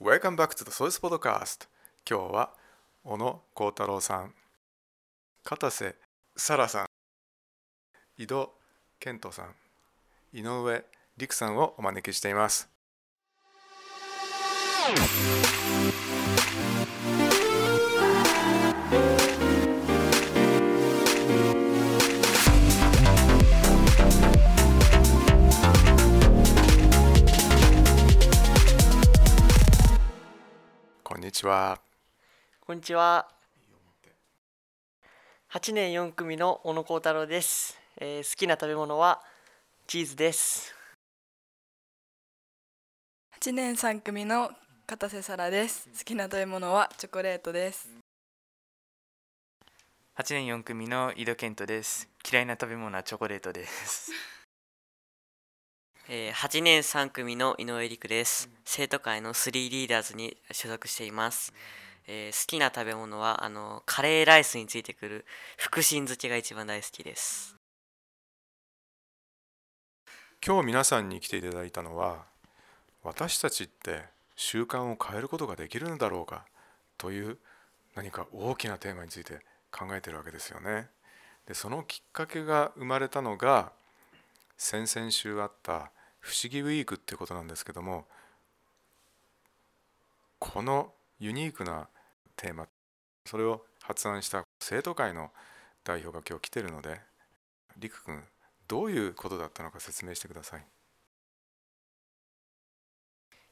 Welcome back to the Source Podcast. 今日は小野幸太郎さん片瀬沙羅さん井戸健人さん井上陸さんをお招きしています。にちは。こんにちは。8年4組の小野幸太郎です、えー好きな食べ物はチーズです。8年3組の片瀬沙羅です。好きな食べ物はチョコレートです。8年4組の井戸健人です。嫌いな食べ物はチョコレートですえー8年3組の井上陸です。生徒会の3リーダーズに所属しています。えー好きな食べ物はあのカレーライスについてくる福神漬けが一番大好きです。今日皆さんに来ていただいたのは私たちって習慣を変えることができるのだろうかという何か大きなテーマについて考えているわけですよね。でそのきっかけが生まれたのが先々週あった不思議ウィークっていうことなんですけどもこのユニークなテーマそれを発案した生徒会の代表が今日来てるのでりくくんどういうことだったのか説明してください。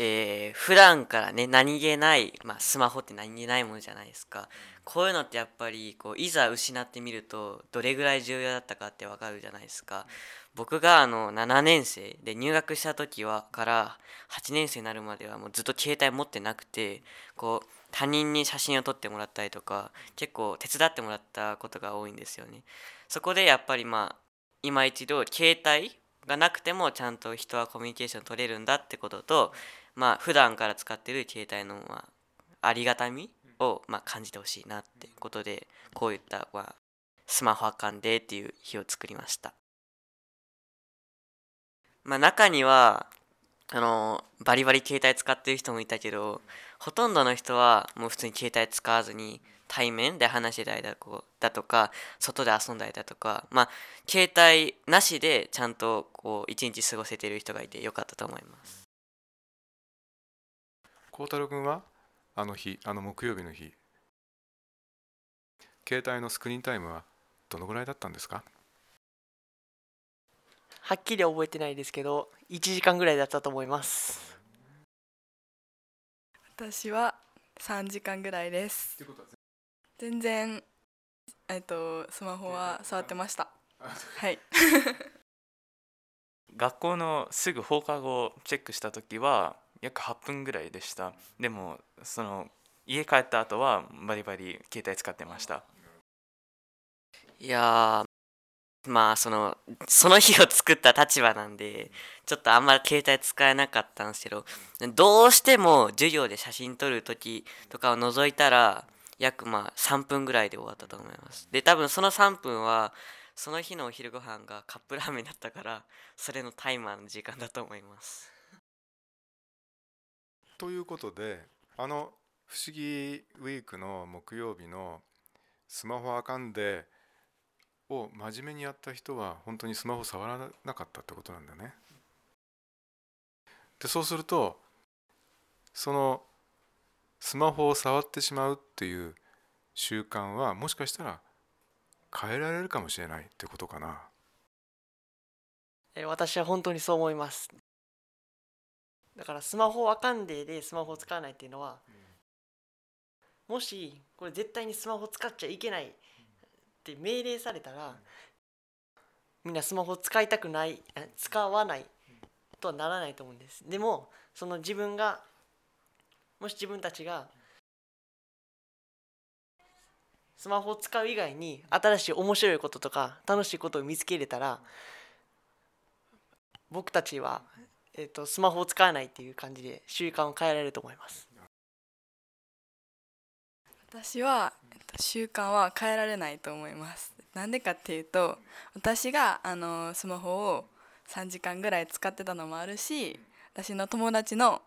えー普段からね何気ない、まあ、スマホって何気ないものじゃないですか。こういうのってやっぱりこういざ失ってみるとどれぐらい重要だったかってわかるじゃないですか。僕があの7年生で入学した時はから8年生になるまではもうずっと携帯持ってなくてこう他人に写真を撮ってもらったりとか結構手伝ってもらったことが多いんですよね。そこでやっぱりまあ今一度携帯がなくてもちゃんと人はコミュニケーション取れるんだってこととまあ普段から使ってる携帯のまあありがたみをまあ感じてほしいなってことでこういったまあスマホあかんでっていう日を作りました。まあ中にはあのバリバリ携帯使ってる人もいたけどほとんどの人はもう普通に携帯使わずに対面で話してたりだこうだとか外で遊んだりだとかまあ携帯なしでちゃんとこう一日過ごせてる人がいてよかったと思います。孝太郎君はあの日あの木曜日の日携帯のスクリーンタイムはどのぐらいだったんですか？はっきり覚えてないですけど、1時間ぐらいだったと思います。私は3時間ぐらいです。全然えっとスマホは触ってました。はい。学校のすぐ放課後チェックした時は約8分ぐらいでした。でもその家帰った後はバリバリ携帯使ってました。いやまあそのその日を作った立場なんでちょっとあんまり携帯使えなかったんですけどどうしても授業で写真撮る時とかを除いたら約まあ3分ぐらいで終わったと思います。で多分その3分はその日のお昼ご飯がカップラーメンだったからそれのタイマーの時間だと思います。ということであの不思議ウィークの木曜日のスマホあかんでを真面目にやった人は本当にスマホ触らなかったってことなんだね。でそうするとそのスマホを触ってしまうっていう習慣はもしかしたら変えられるかもしれないってことかな。私は本当にそう思います。だからスマホわかんででスマホを使わないっていうのは、もしこれ絶対にスマホ使っちゃいけないって命令されたら、みんなスマホ使いたくない使わないとはならないと思うんです。でもその自分がもし自分たちがスマホを使う以外に新しい面白いこととか楽しいことを見つけれたら僕たちは、えー、とスマホを使わないっていう感じで習慣を変えられると思います。私は、えっと、習慣は変えられないと思います。なんでかっていうと私があのスマホを3時間ぐらい使ってたのもあるし私の友達の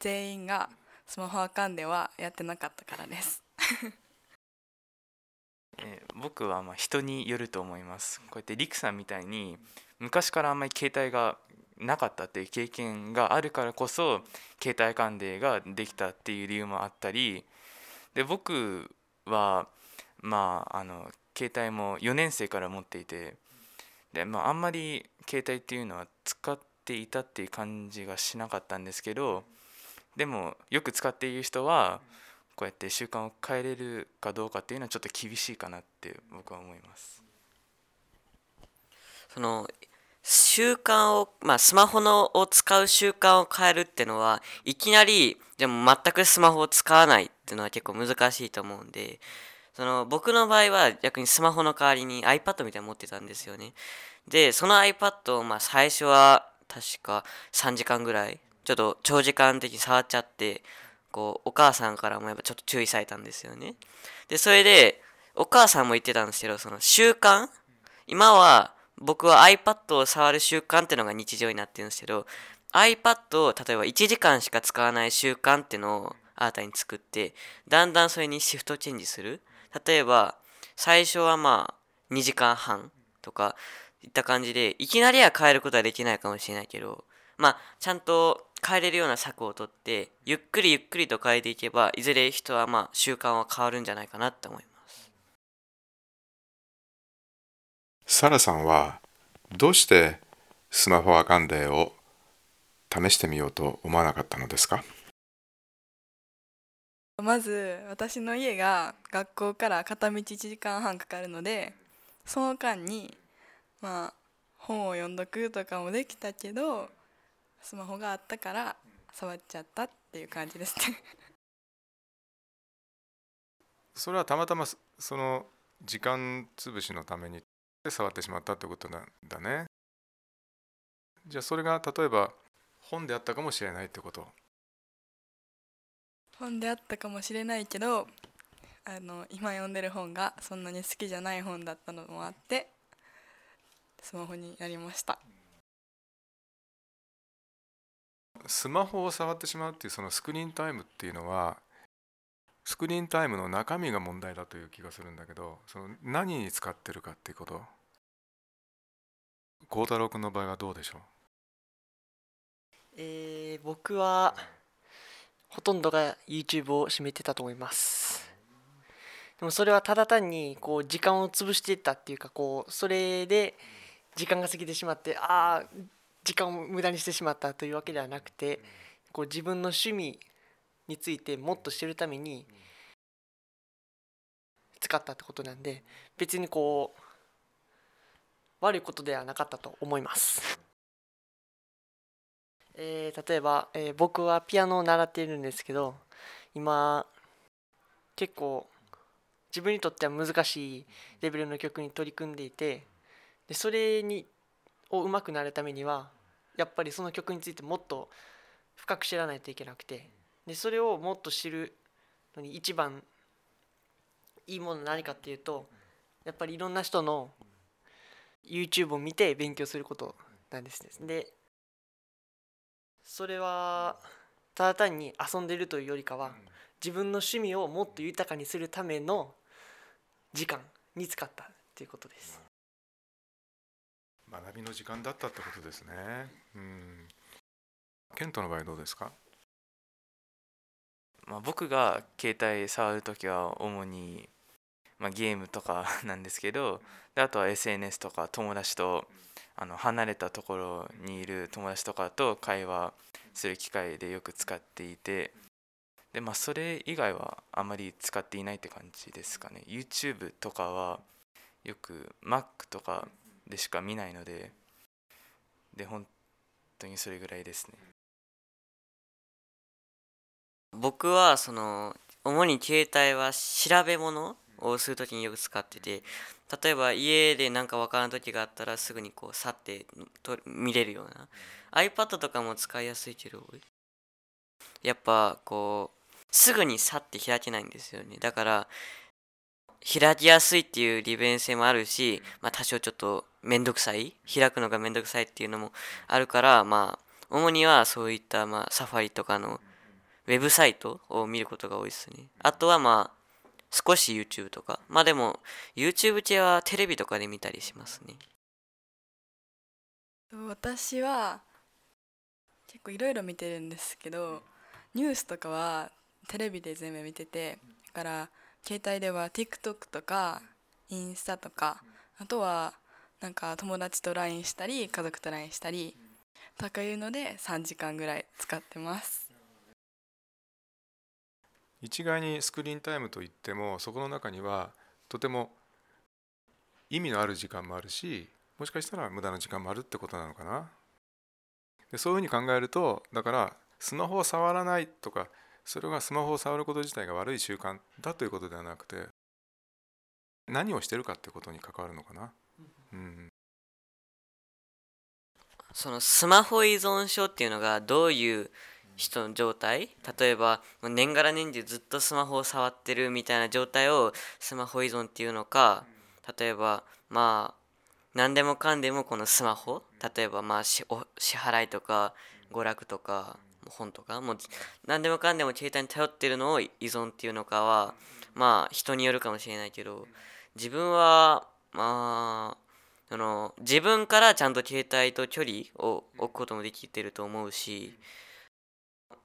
全員がスマホあかんではやってなかったからです。えー僕はまあ人によると思います。こうやってリクさんみたいに昔からあんまり携帯がなかったっていう経験があるからこそ携帯関連ができたっていう理由もあったりで僕はまああの携帯も4年生から持っていてで、まあ、あんまり携帯っていうのは使っていたっていう感じがしなかったんですけどでもよく使っている人はこうやって習慣を変えれるかどうかっていうのはちょっと厳しいかなって僕は思います。その習慣を、まあ、スマホのを使う習慣を変えるってのはいきなりでも全くスマホを使わないっていうのは結構難しいと思うんでその僕の場合は逆にスマホの代わりに iPad みたいなの持ってたんですよね。でその iPad をまあ最初は確か3時間ぐらいちょっと長時間的に触っちゃってこうお母さんからもやっぱちょっと注意されたんですよね。でそれでお母さんも言ってたんですけどその習慣？今は僕は iPad を触る習慣っていうのが日常になってるんですけど iPad を例えば1時間しか使わない習慣っていうのを新たに作ってだんだんそれにシフトチェンジする。例えば最初はまあ2時間半とかいった感じでいきなりは変えることはできないかもしれないけどまあちゃんと変えれるような策をとってゆっくりゆっくりと変えていけばいずれ人はまあ習慣は変わるんじゃないかなって思います。サラさんはどうしてスマホアカンデーを試してみようと思わなかったのですか？まず私の家が学校から片道1時間半かかるのでその間にまあ本を読んどくとかもできたけどスマホがあったから触っちゃったっていう感じですね。それはたまたまそその時間潰しのために触ってしまったってことなんだね。じゃあそれが例えば本であったかもしれないってこと。本であったかもしれないけどあの今読んでる本がそんなに好きじゃない本だったのもあってスマホになりました。スマホを触ってしまうっていうそのスクリーンタイムっていうのはスクリーンタイムの中身が問題だという気がするんだけどその何に使ってるかっていうこと孝太郎君の場合はどうでしょう？えー僕はほとんどが YouTube を占めてたと思います。でもそれはただ単にこう時間を潰していったっていうかこうそれで時間が過ぎてしまってああ時間を無駄にしてしまったというわけではなくてこう自分の趣味についてもっと知るために使ったってことなんで別にこう悪いことではなかったと思います。えー例えば、えー僕はピアノを習っているんですけど今結構自分にとっては難しいレベルの曲に取り組んでいてでそれにを上手くなるためにはやっぱりその曲についてもっと深く知らないといけなくてでそれをもっと知るのに一番いいものは何かっていうとやっぱりいろんな人の YouTube を見て勉強することなんですね。でそれはただ単に遊んでるというよりかは自分の趣味をもっと豊かにするための時間に使ったっていうことです。学びの時間だったってことですね。うん。ケントの場合どうですか？まあ、僕が携帯触るときは主に、まあ、ゲームとか なんですけどであとは SNS とか友達とあの離れたところにいる友達とかと会話する機会でよく使っていてで、まあ、それ以外はあまり使っていないって感じですかね。YouTube とかはよく Mac とかでしか見ないのでで本当にそれぐらいですね。僕はその主に携帯は調べ物をするときによく使ってて例えば家で何か分からん時があったらすぐにこう去ってと見れるような iPad とかも使いやすいけどやっぱこうすぐに去って開けないんですよねだから開きやすいっていう利便性もあるし、まあ、多少ちょっとめんどくさい開くのがめんどくさいっていうのもあるからまあ主にはそういったまあサファリとかのウェブサイトを見ることが多いですね。あとはまあ、少し YouTube とか。まあでも、YouTube 系はテレビとかで見たりしますね。私は結構いろいろ見てるんですけどニュースとかはテレビで全部見ててだから携帯では TikTok とかインスタとかあとはなんか友達と LINE したり家族と LINE したりとかいうので3時間ぐらい使ってます一概にスクリーンタイムといってもそこの中にはとても意味のある時間もあるしもしかしたら無駄な時間もあるってことなのかな。でそういうふうに考えるとだからスマホを触らないとかそれがスマホを触ること自体が悪い習慣だということではなくて何をしてるかってことに関わるのかな、うん、そのスマホ依存症っていうのがどういう人の状態？例えば年がら年中ずっとスマホを触ってるみたいな状態をスマホ依存っていうのか例えばまあ何でもかんでもこのスマホ例えばまあ支払いとか娯楽とか本とかもう何でもかんでも携帯に頼ってるのを依存っていうのかはまあ人によるかもしれないけど自分はまあその自分からちゃんと携帯と距離を置くこともできてると思うし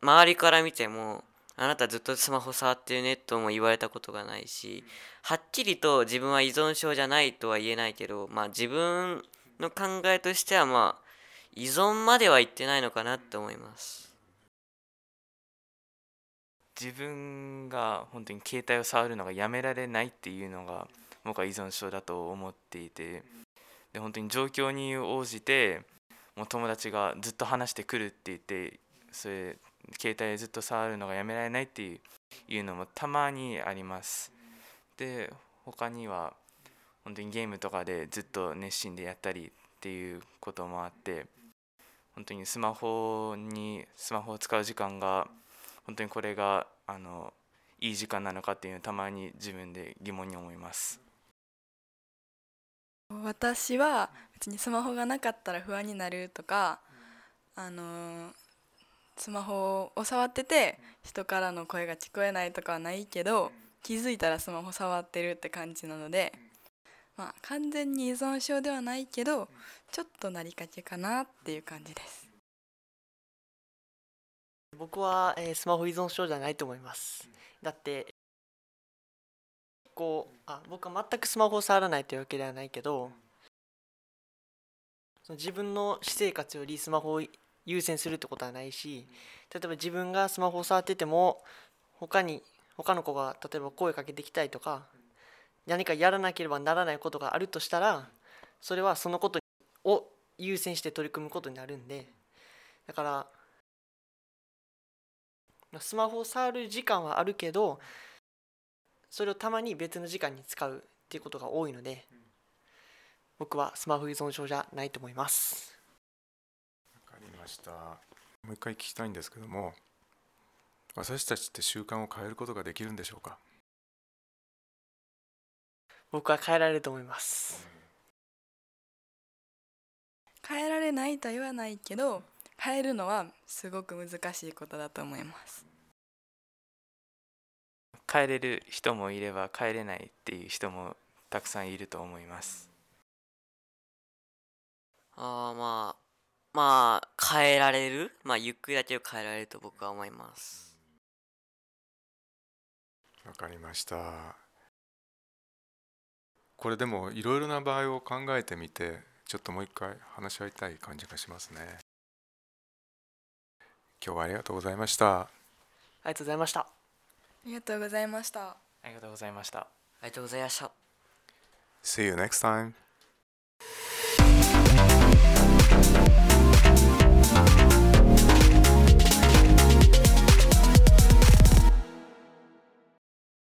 周りから見てもあなたずっとスマホ触ってるねとも言われたことがないしはっきりと自分は依存症じゃないとは言えないけどまあ自分の考えとしてはまあ依存までは言ってないのかなって思います。自分が本当に携帯を触るのがやめられないっていうのが僕は依存症だと思っていてで本当に状況に応じてもう友達がずっと話してくるって言ってそれ携帯ずっと触るのがやめられないっていうのもたまにあります。で他には本当にゲームとかでずっと熱心でやったりっていうこともあって本当にスマホにスマホを使う時間が本当にこれがあのいい時間なのかっていうのをたまに自分で疑問に思います。私は別にスマホがなかったら不安になるとかあのースマホを触ってて人からの声が聞こえないとかはないけど気づいたらスマホ触ってるって感じなのでまあ完全に依存症ではないけどちょっとなりかけかなっていう感じです。僕は、えースマホ依存症じゃないと思います。だってこうあ僕は全くスマホを触らないというわけではないけどその自分の私生活よりスマホを優先するってことはないし例えば自分がスマホを触ってても他に他の子が例えば声かけてきたりとか何かやらなければならないことがあるとしたらそれはそのことを優先して取り組むことになるんでだからスマホを触る時間はあるけどそれをたまに別の時間に使うっていうことが多いので僕はスマホ依存症じゃないと思います。した。もう一回聞きたいんですけども私たちって習慣を変えることができるんでしょうか？僕は変えられると思います。変えられないとは言わないけど変えるのはすごく難しいことだと思います。帰れる人もいれば帰れないっていう人もたくさんいると思います。ああまあまあ変えられる？まあゆっくりだけど変えられると僕は思います。わかりました。これでもいろいろな場合を考えてみてちょっともう一回話し合いたい感じがしますね。今日はありがとうございました。ありがとうございました。ありがとうございました。ありがとうございました。ありがとうございました。See you next time